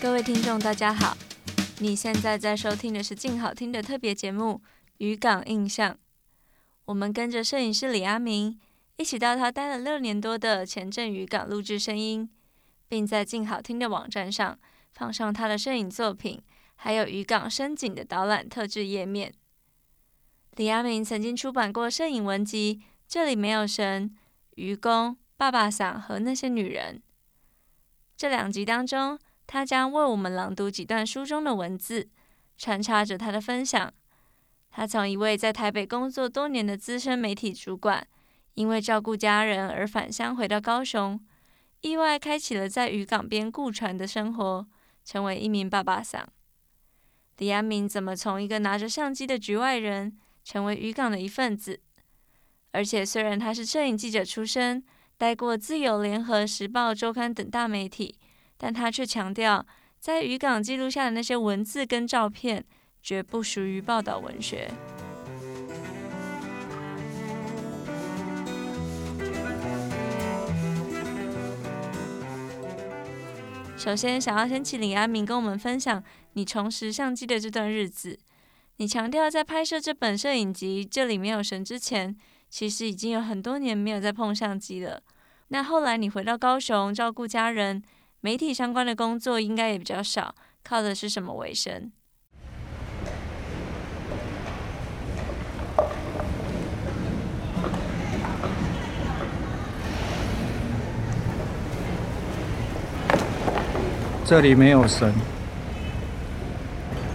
各位听众，大家好！你现在在收听的是静好听的特别节目《渔港印象》。我们跟着摄影师李阿明一起到他待了六年多的前镇渔港录制声音，并在静好听的网站上放上他的摄影作品，还有渔港声景的导览特制页面。李阿明曾经出版过摄影文集《这里没有神》、渔工、爸爸桑和那些女人。这两集当中，他将为我们朗读几段书中的文字，穿插着他的分享。他从一位在台北工作多年的资深媒体主管，因为照顾家人而返乡回到高雄，意外开启了在渔港边顾船的生活，成为一名爸爸桑。李阿明怎么从一个拿着相机的局外人，成为渔港的一份子？而且虽然他是摄影记者出身，待过自由联合时报周刊等大媒体。但他却强调，在渔港记录下的那些文字跟照片，绝不属于报道文学。首先，想要先请李阿明跟我们分享你重拾相机的这段日子。你强调，在拍摄这本摄影集《这里没有神》之前，其实已经有很多年没有再碰相机了。那后来你回到高雄照顾家人。媒体相关的工作应该也比较少，靠的是什么为生？这里没有神。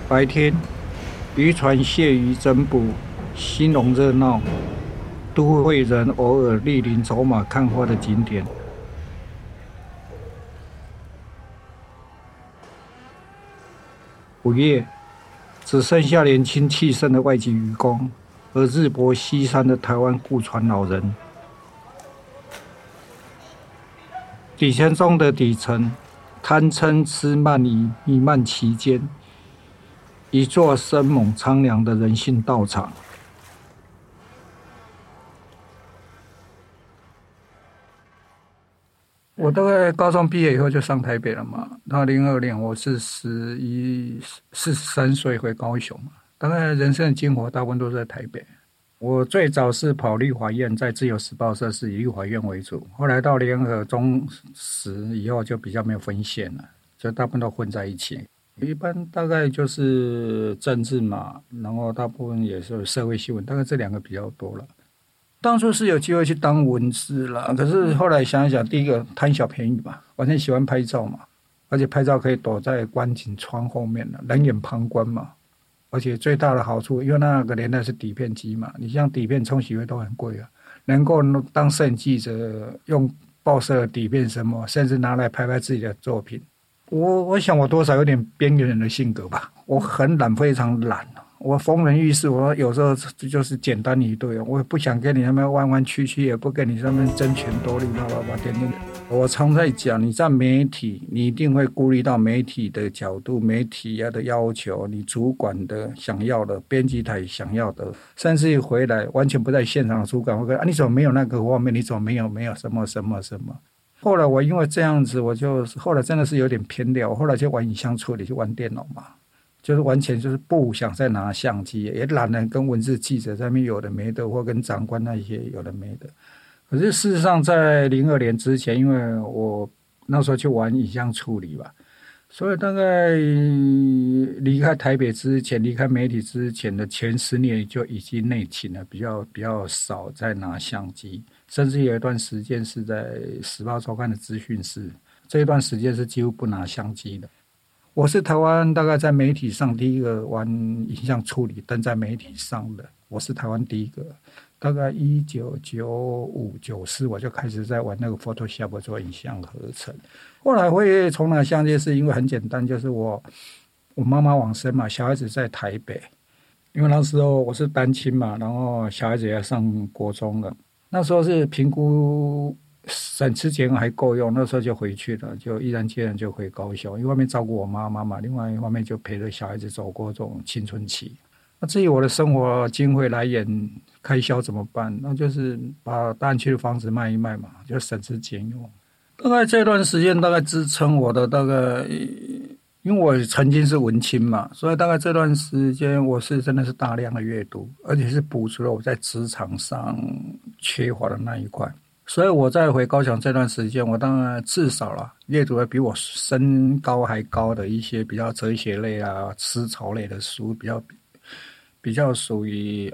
白天，渔船卸鱼整补，兴隆热闹，都会人偶尔莅临走马看花的景点。午夜，只剩下年轻气盛的外籍渔工和日薄西山的台湾故船老人。底层中的底层，贪嗔痴慢疑弥漫其间，一座生猛苍凉的人性道场。我大概高中毕业以后就上台北了嘛。到零二年，我是十一、十三岁回高雄嘛。大概人生的精华大部分都在台北。我最早是跑立法院，在自由时报社是以立法院为主。后来到联合中时以后，就比较没有分线了，就大部分都混在一起。一般大概就是政治嘛，然后大部分也是社会新闻，大概这两个比较多了。当初是有机会去当文字了，可是后来想一想，第一个贪小便宜嘛，完全喜欢拍照嘛，而且拍照可以躲在观景窗后面了，冷眼旁观嘛。而且最大的好处，因为那个年代是底片机嘛，你像底片冲洗费都很贵啊，能够当摄影记者用报社底片什么，甚至拿来拍拍自己的作品。我我想我多少有点边缘人的性格吧，我很懒，非常懒。我逢人遇事，我有时候就是简单一对，我也不想跟你那边弯弯曲曲，也不跟你那边争权夺利，叭叭叭，点点。我常在讲，你在媒体，你一定会顾虑到媒体的角度、媒体要的要求，你主管的想要的，编辑台想要的，甚至于回来完全不在现场的主管会说啊，你怎么没有那个画面？你怎么没有没有什么什么什么？后来我因为这样子，我就后来真的是有点偏掉，我后来就玩影像处理，就玩电脑嘛。就是完全就是不想再拿相机，也懒得跟文字记者在那边有的没的，或跟长官那些有的没的。可是事实上，在零二年之前，因为我那时候去玩影像处理吧，所以大概离开台北之前，离开媒体之前的前十年就已经内勤了，比较比较少再拿相机，甚至有一段时间是在时报周刊的资讯室，这一段时间是几乎不拿相机的。我是台湾大概在媒体上第一个玩影像处理登在媒体上的，我是台湾第一个。大概一九九五九四我就开始在玩那个 Photoshop 做影像合成。后来会从哪相机，是因为很简单，就是我我妈妈往生嘛，小孩子在台北，因为那时候我是单亲嘛，然后小孩子也要上国中了，那时候是评估。省吃俭用还够用，那时候就回去了，就毅然决然就回高雄。一方面照顾我妈妈嘛，另外一方面就陪着小孩子走过这种青春期。那至于我的生活经费来源开销怎么办？那就是把大安区的房子卖一卖嘛，就省吃俭用。大概这段时间大概支撑我的大概因为我曾经是文青嘛，所以大概这段时间我是真的是大量的阅读，而且是补足了我在职场上缺乏的那一块。所以我在回高雄这段时间，我当然至少了阅读了比我身高还高的一些比较哲学类啊、思潮类的书，比较比较属于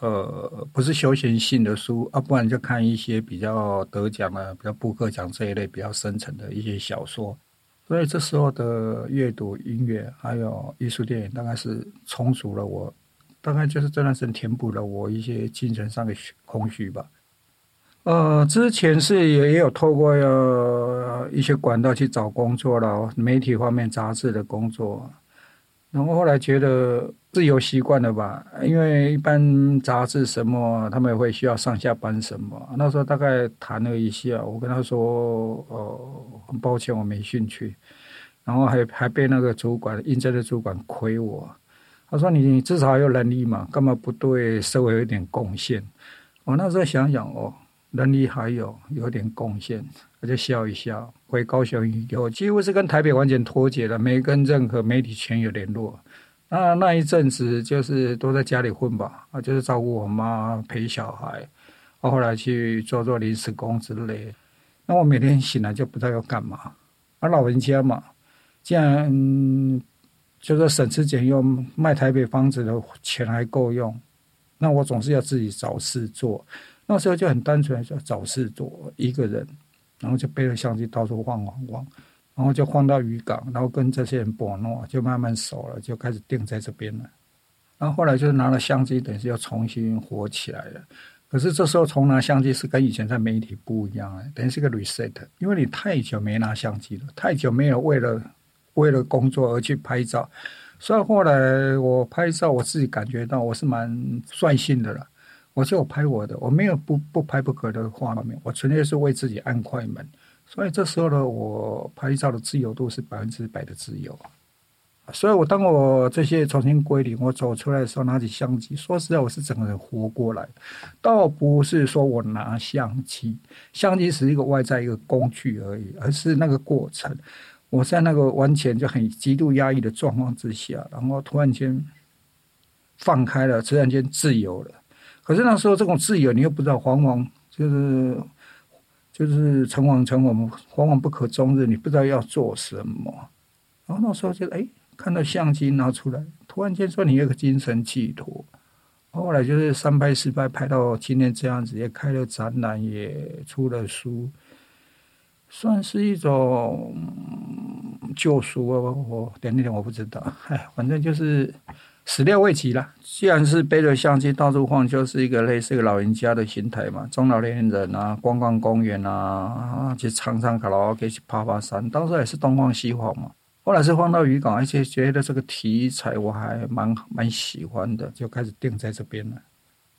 呃不是休闲性的书啊，不然就看一些比较得奖的、比较布克奖这一类比较深层的一些小说。所以这时候的阅读、音乐还有艺术电影，大概是充足了我，大概就是这段时间填补了我一些精神上的空虚吧。呃，之前是也也有透过呃一些管道去找工作了，媒体方面杂志的工作，然后后来觉得自由习惯了吧，因为一般杂志什么他们也会需要上下班什么，那时候大概谈了一下，我跟他说，呃，很抱歉我没兴趣，然后还还被那个主管应征的主管亏我，他说你你至少还有能力嘛，干嘛不对社会有一点贡献？我那时候想想哦。能力还有有点贡献，我就笑一笑。回高雄以后，几乎是跟台北完全脱节了，没跟任何媒体圈有联络。那那一阵子就是都在家里混吧，啊，就是照顾我妈、陪小孩。后来去做做临时工之类。那我每天醒来就不知道要干嘛。而老人家嘛，既然就是省吃俭用卖台北房子的钱还够用，那我总是要自己找事做。那时候就很单纯，就找事做，一个人，然后就背着相机到处晃晃晃，然后就晃到渔港，然后跟这些人搏诺，就慢慢熟了，就开始定在这边了。然后后来就是拿了相机，等于是又重新活起来了。可是这时候重拿相机是跟以前在媒体不一样了，等于是个 reset，因为你太久没拿相机了，太久没有为了为了工作而去拍照，所以后来我拍照，我自己感觉到我是蛮率性的了。我就拍我的，我没有不不拍不可的画面，我纯粹是为自己按快门，所以这时候呢，我拍照的自由度是百分之百的自由。所以我当我这些重新归零，我走出来的时候，拿起相机，说实在，我是整个人活过来，倒不是说我拿相机，相机是一个外在一个工具而已，而是那个过程，我在那个完全就很极度压抑的状况之下，然后突然间放开了，突然间自由了。可是那时候这种自由，你又不知道，往往就是就是诚惶诚恐，往往不可终日，你不知道要做什么。然后那时候就哎，看到相机拿出来，突然间说你有个精神寄托。后来就是三拍四拍，拍到今天这样子，也开了展览，也出了书，算是一种救赎啊。我点那点我不知道，哎，反正就是。始料未及了，既然是背着相机到处晃，就是一个类似一个老人家的心态嘛。中老年人啊，逛逛公园，啊，去唱唱卡拉 OK，去爬爬山。当时也是东晃西晃嘛。后来是晃到渔港，而且觉得这个题材我还蛮蛮喜欢的，就开始定在这边了。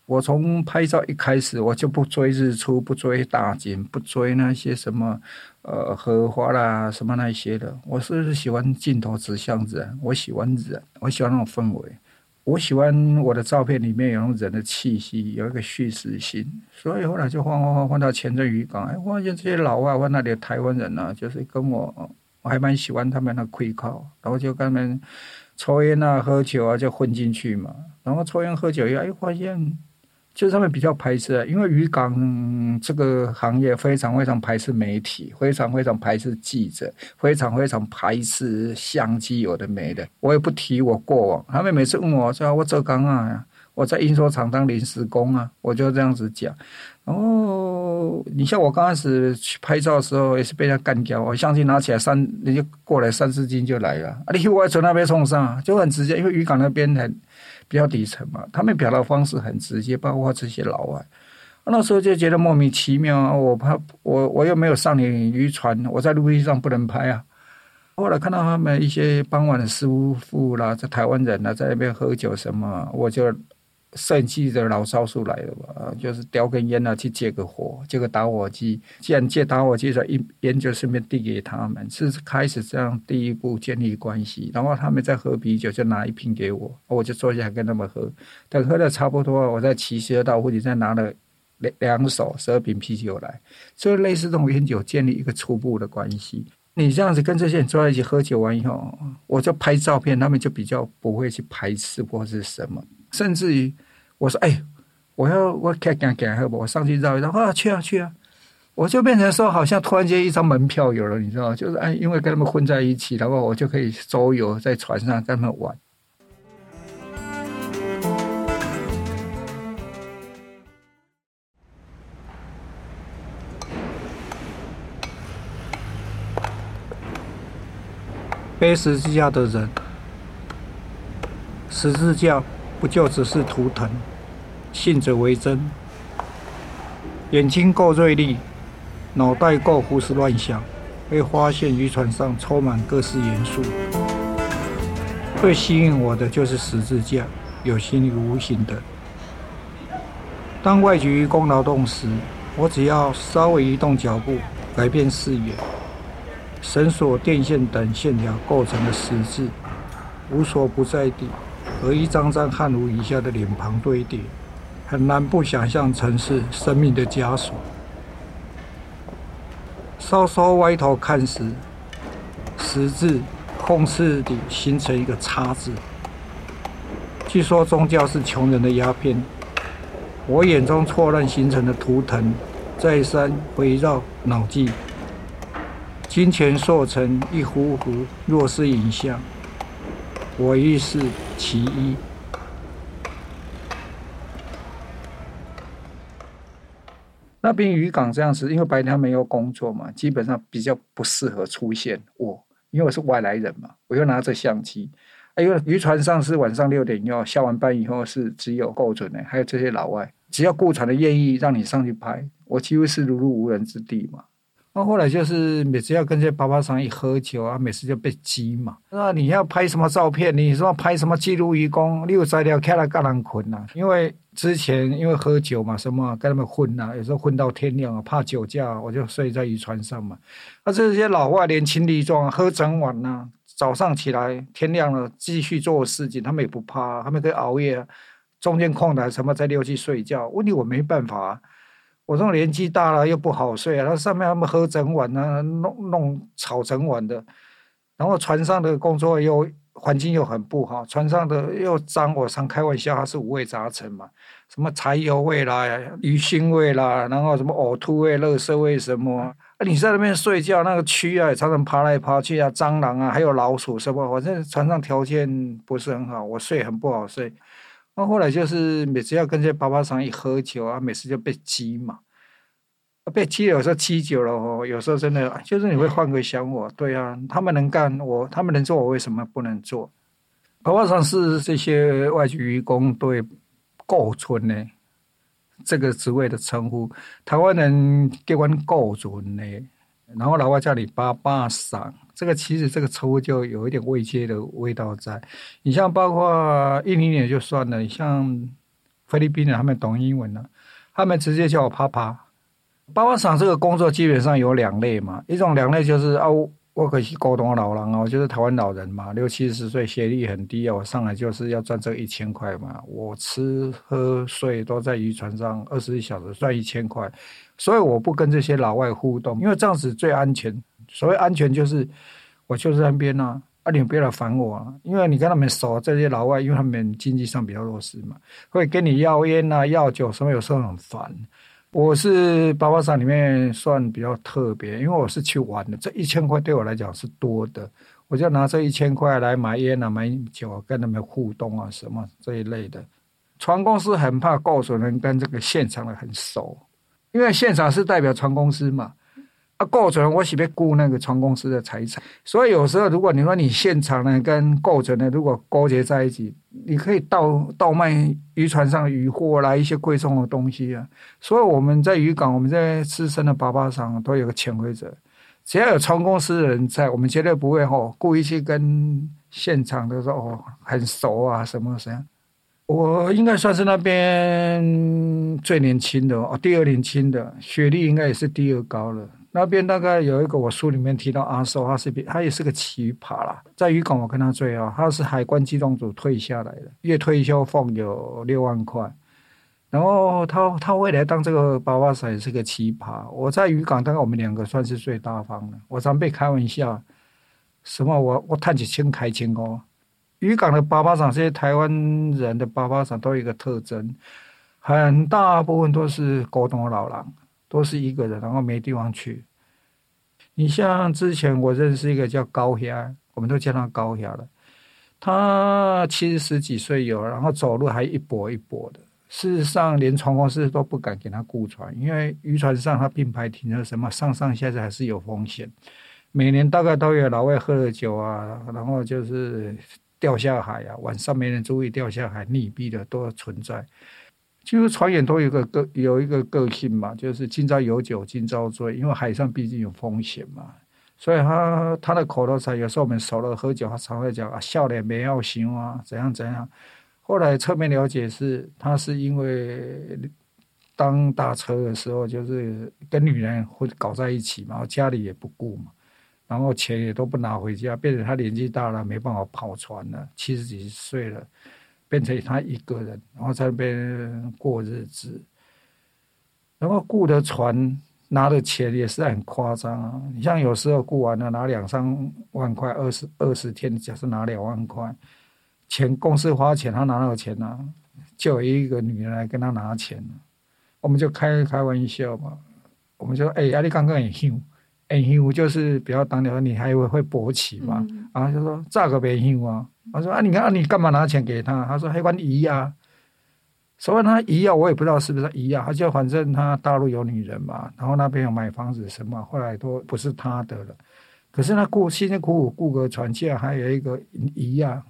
我从拍照一开始，我就不追日出，不追大景，不追那些什么呃荷花啦什么那些的。我是喜欢镜头指向人，我喜欢人，我喜欢那种氛围，我喜欢我的照片里面有那种人的气息，有一个叙事性。所以后来就换换换换到前镇渔港，哎，发现这些老外或那里台湾人呢、啊，就是跟我我还蛮喜欢他们那气口，然后就跟他们抽烟啊、喝酒啊，就混进去嘛。然后抽烟喝酒又，哎，发现。就是他们比较排斥，因为渔港这个行业非常非常排斥媒体，非常非常排斥记者，非常非常排斥相机，有的没的。我也不提我过往，他们每次问我说我做港啊，我在印刷厂当临时工啊，我就这样子讲。哦你像我刚开始去拍照的时候，也是被他干掉，我相机拿起来三，人家过来三四斤就来了，啊，你我从那边冲上，就很直接，因为渔港那边很。比较底层嘛，他们表达方式很直接，包括这些老外，那时候就觉得莫名其妙啊！我怕我我又没有上你渔船，我在陆地上不能拍啊。后来看到他们一些傍晚的师傅啦，在台湾人啦，在那边喝酒什么，我就。摄影机的老招数来了吧？就是叼根烟啊，去借个火，借个打火机。既然借打火机，说一烟就顺便递给他们，是开始这样第一步建立关系。然后他们在喝啤酒，就拿一瓶给我，我就坐下跟他们喝。等喝的差不多，我再骑车到附近，再拿了两两手十二瓶啤酒来。所以类似这种烟酒，建立一个初步的关系。你这样子跟这些人坐在一起喝酒完以后，我就拍照片，他们就比较不会去排斥或是什么。甚至于我说：“哎，我要我开干干喝吧，我上去绕一绕啊，去啊去啊！”我就变成说，好像突然间一张门票有了，你知道？就是哎，因为跟他们混在一起，然后我就可以周游在船上跟他们玩。背十字架的人，十字架不就只是图腾？信者为真，眼睛够锐利，脑袋够胡思乱想，会发现渔船上充满各式元素。最吸引我的就是十字架，有形与无形的。当外籍渔工劳动时，我只要稍微移动脚步，改变视野。绳索、电线等线条构成的十字，无所不在地，和一张张汗如雨下的脸庞堆叠，很难不想象成是生命的枷锁。稍稍歪头看时，十字空次地形成一个叉字。据说宗教是穷人的鸦片，我眼中错乱形成的图腾，再三围绕脑际。金钱塑成一幅幅弱势影像，我亦是其一。那边渔港这样子，因为白天没有工作嘛，基本上比较不适合出现我，因为我是外来人嘛，我又拿着相机，因为渔船上是晚上六点以后下完班以后是只有够准的，还有这些老外，只要顾船的愿意让你上去拍，我几乎是如入无人之地嘛。那后来就是每次要跟这些爸爸桑一喝酒啊，每次就被激嘛。那你要拍什么照片？你说拍什么记录渔工？你有材料开了干人捆呐？因为之前因为喝酒嘛，什么跟他们混呐、啊，有时候混到天亮啊，怕酒驾，我就睡在渔船上嘛。那这些老外年轻力壮，喝整晚呐、啊，早上起来天亮了继续做事情，他们也不怕，他们可以熬夜，中间空档什么再溜去睡觉。问题我没办法、我这种年纪大了又不好睡啊，然后上面他们喝整晚啊，弄弄吵整晚的，然后船上的工作又环境又很不好，船上的又脏，我常开玩笑，它是五味杂陈嘛，什么柴油味啦、鱼腥味啦，然后什么呕吐味、垃圾味什么啊，你在那边睡觉，那个蛆啊常常爬来爬去啊，蟑螂啊，还有老鼠什么，反正船上条件不是很好，我睡很不好睡。那后来就是每次要跟这些爸爸桑一喝酒啊，每次就被激嘛，被激有时候激久了哦，有时候真的就是你会换个想法，对啊，他们能干我，他们能做我为什么不能做？爸爸桑是这些外籍渔工对构存呢这个职位的称呼，台湾人叫我构存呢，然后老外叫你爸爸桑。这个其实这个称呼就有一点未接的味道在。你像包括印尼人就算了，你像菲律宾人他们懂英文了，他们直接叫我爸爸。爸爸桑这个工作基本上有两类嘛，一种两类就是啊，我可是高东老人哦，就是台湾老人嘛，六七十岁，学历很低啊，我上来就是要赚这一千块嘛，我吃喝睡都在渔船上，二十一小时赚一千块，所以我不跟这些老外互动，因为这样子最安全。所谓安全就是，我就在那边呐，啊，你不要来烦我啊，因为你跟他们熟，这些老外，因为他们经济上比较弱势嘛，会跟你要烟呐、要酒什么，有时候很烦。我是爸爸桑里面算比较特别，因为我是去玩的，这一千块对我来讲是多的，我就拿这一千块来买烟啊、买酒啊，跟他们互动啊什么这一类的。船公司很怕告诉人跟这个现场的很熟，因为现场是代表船公司嘛。啊，构成我是不顾那个船公司的财产，所以有时候如果你说你现场呢跟构成呢如果勾结在一起，你可以倒倒卖渔船上渔获来一些贵重的东西啊。所以我们在渔港，我们在资深的爸爸上都有个潜规则，只要有船公司的人在，我们绝对不会哦故意去跟现场的说哦很熟啊什么什么。我应该算是那边最年轻的哦，第二年轻的，学历应该也是第二高了。那边大概有一个，我书里面提到阿寿，他是他也是个奇葩啦。在渔港我跟他最好，他是海关机动组退下来的，月退休俸有六万块。然后他他未来当这个爸爸桑也是个奇葩。我在渔港，大概我们两个算是最大方的。我常被开玩笑，什么我我探起轻开轻哦。渔港的爸爸桑，这些台湾人的爸爸桑都有一个特征，很大部分都是孤独老人，都是一个人，然后没地方去。你像之前我认识一个叫高霞，我们都叫他高霞了。他七十几岁有，然后走路还一跛一跛的。事实上，连船公司都不敢给他雇船，因为渔船上他并排停车，什么上上下下还是有风险。每年大概都有老外喝了酒啊，然后就是掉下海啊，晚上没人注意掉下海溺毙的都存在。就是船员都有个个有一个个性嘛，就是今朝有酒今朝醉，因为海上毕竟有风险嘛，所以他他的口头禅有时候我们熟了喝酒，他常会讲啊，笑脸没要行啊，怎样怎样。后来侧面了解是，他是因为当大车的时候，就是跟女人会搞在一起嘛，然后家里也不顾嘛，然后钱也都不拿回家，变成他年纪大了没办法跑船了，七十几岁了。变成他一个人，然后在那边过日子，然后雇的船拿的钱也是很夸张啊！你像有时候雇完了拿两三万块，二十二十天，假设拿两万块，钱公司花钱，他拿到钱呢、啊，就有一个女人来跟他拿钱，我们就开开玩笑嘛，我们就说：“哎，阿力刚刚很凶，很凶，就是比较当年你还以为会勃起嘛？”嗯、然后就说：“这个别凶啊。”他说：“啊，你看，啊，你干嘛拿钱给他？”他说：“还管姨呀。”所谓他姨呀，我也不知道是不是姨呀。他就反正他大陆有女人嘛，然后那边有买房子什么，后来都不是他的了。可是他雇辛辛苦苦雇个船，竟然还有一个姨呀。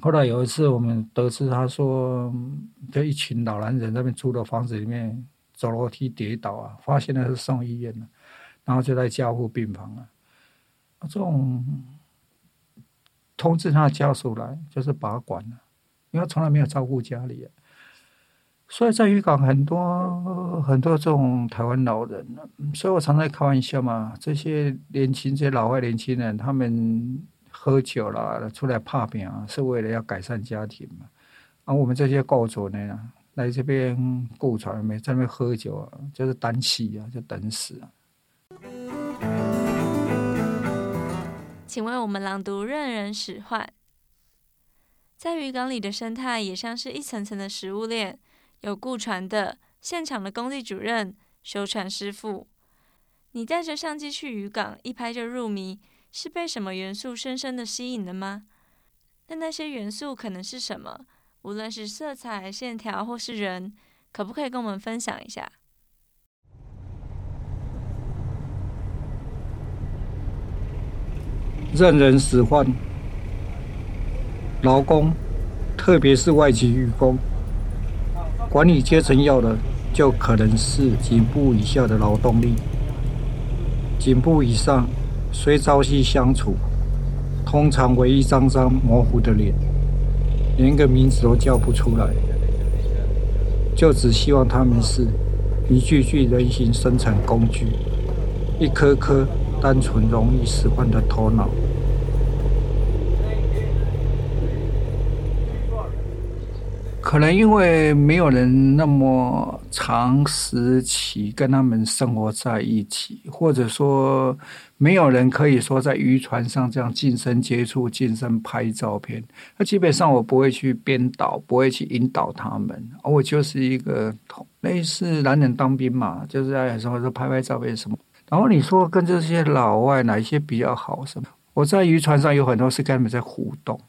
后来有一次我们得知，他说就一群老男人那边租的房子里面走楼梯跌倒啊，发现了是送医院了，然后就在加护病房了。这种。通知他的家属来，就是把管了，因为从来没有照顾家里，所以在渔港很多很多这种台湾老人，所以我常常开玩笑嘛，这些年轻这些老外年轻人，他们喝酒了出来拍拼啊，是为了要改善家庭嘛，而我们这些雇主呢，来这边雇船没在那边喝酒啊，就是单气啊，就等死啊。请为我们朗读《任人使唤》。在渔港里的生态也像是一层层的食物链，有雇船的、现场的工地主任、修船师傅。你带着相机去渔港，一拍就入迷，是被什么元素深深的吸引了吗？那那些元素可能是什么？无论是色彩、线条，或是人，可不可以跟我们分享一下？任人使唤，劳工，特别是外籍渔工，管理阶层要的就可能是颈部以下的劳动力，颈部以上虽朝夕相处，通常为一张张模糊的脸，连个名字都叫不出来，就只希望他们是一具具人形生产工具，一颗颗。单纯容易使唤的头脑，可能因为没有人那么长时期跟他们生活在一起，或者说没有人可以说在渔船上这样近身接触、近身拍照片。那基本上我不会去编导，不会去引导他们，我就是一个类似男人当兵嘛，就是在说说拍拍照片什么。然后你说跟这些老外哪一些比较好？什么？我在渔船上有很多是跟他们在互动，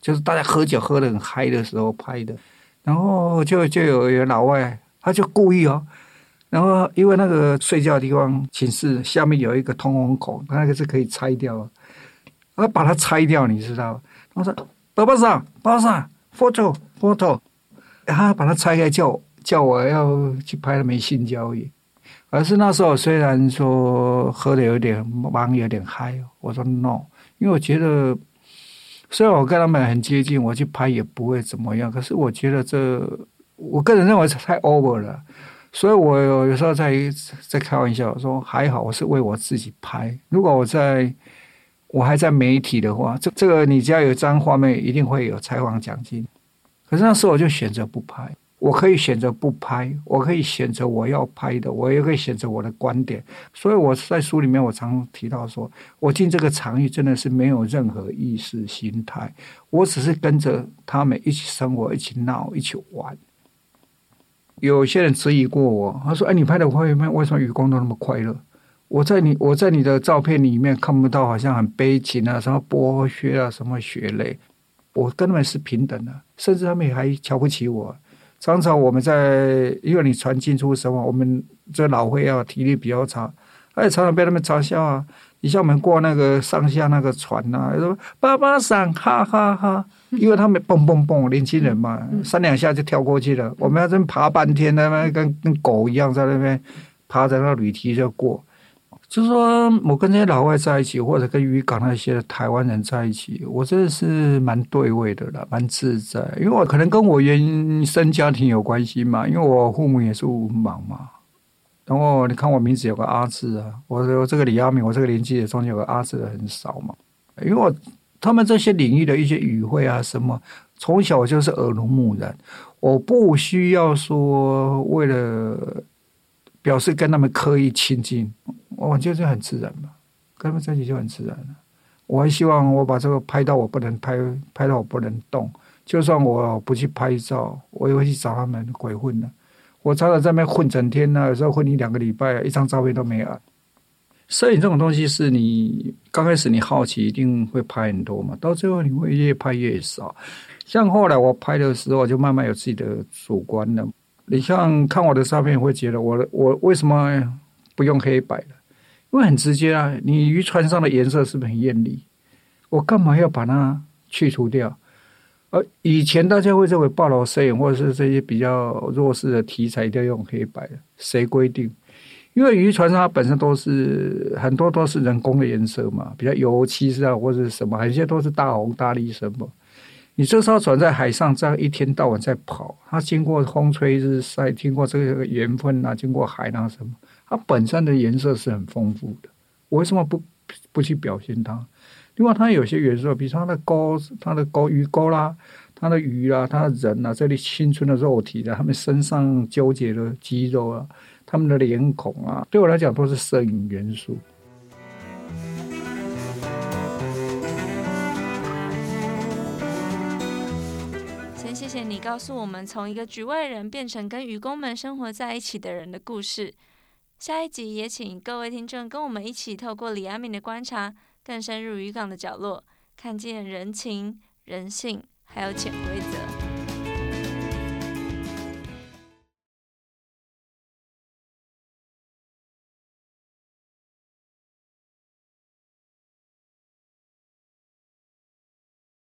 就是大家喝酒喝得很嗨的时候拍的。然后就就有一个老外，他就故意哦，然后因为那个睡觉的地方寝室下面有一个通风口，那个是可以拆掉，他把它拆掉，你知道？他说：“爸爸上，爸爸桑，photo photo。”他把它拆开，叫叫我要去拍他们性交易。而是那时候虽然说喝的有点忙，有点嗨，我说 no，因为我觉得虽然我跟他们很接近，我去拍也不会怎么样。可是我觉得这，我个人认为是太 over 了，所以我有时候在在开玩笑说还好，我是为我自己拍。如果我在我还在媒体的话，这这个你只要有张画面，一定会有采访奖金。可是那时候我就选择不拍。我可以选择不拍，我可以选择我要拍的，我也可以选择我的观点。所以我在书里面，我常提到说，我进这个场域真的是没有任何意识形态，我只是跟着他们一起生活，一起闹，一起玩。有些人质疑过我，他说：“哎，你拍的画面为什么渔工都那么快乐？我在你我在你的照片里面看不到，好像很悲情啊，什么剥削啊，什么血泪。我跟他们是平等的，甚至他们还瞧不起我。”常常我们在，因为你船进出什么，我们这老会啊，体力比较差，而且常常被他们嘲笑啊。你像我们过那个上下那个船呐、啊，说爸爸桑，哈哈哈，因为他们蹦蹦蹦，年轻人嘛，三两下就跳过去了。我们要真爬半天，那边跟跟狗一样在那边爬在那个铝梯就过。就是说我跟这些老外在一起，或者跟渔港那些台湾人在一起，我真的是蛮对味的啦，蛮自在。因为我可能跟我原生家庭有关系嘛，因为我父母也是文盲嘛。然后你看我名字有个阿字啊，我我这个李阿明，我这个年纪的中间有个阿字的很少嘛。因为我他们这些领域的一些语汇啊什么，从小就是耳濡目染，我不需要说为了。表示跟他们刻意亲近，我就是很自然嘛，跟他们在一起就很自然了。我还希望我把这个拍到我不能拍，拍到我不能动。就算我不去拍照，我也会去找他们鬼混的。我常常在那边混整天呢，有时候混一两个礼拜，一张照片都没有。摄影这种东西是你刚开始你好奇，一定会拍很多嘛，到最后你会越拍越少。像后来我拍的时候，就慢慢有自己的主观了。你像看我的照片，会觉得我我为什么不用黑白的？因为很直接啊，你渔船上的颜色是不是很艳丽？我干嘛要把它去除掉？而以前大家会认为报道摄影或者是这些比较弱势的题材一定要用黑白的，谁规定？因为渔船上它本身都是很多都是人工的颜色嘛，比较油漆啊或者是什么，有些都是大红大绿什么。你这艘船在海上这样一天到晚在跑，它经过风吹日晒，经过这个盐分啊，经过海浪什么，它本身的颜色是很丰富的。我为什么不不去表现它？另外，它有些元素，比如说它的钩、它的钩鱼钩啦，它的鱼啊，它的人啊，这里青春的肉体的，他们身上纠结的肌肉啊，他们的脸孔啊，对我来讲都是摄影元素。谢你告诉我们从一个局外人变成跟渔工们生活在一起的人的故事。下一集也请各位听众跟我们一起透过李阿明的观察，更深入渔港的角落，看见人情、人性，还有潜规则。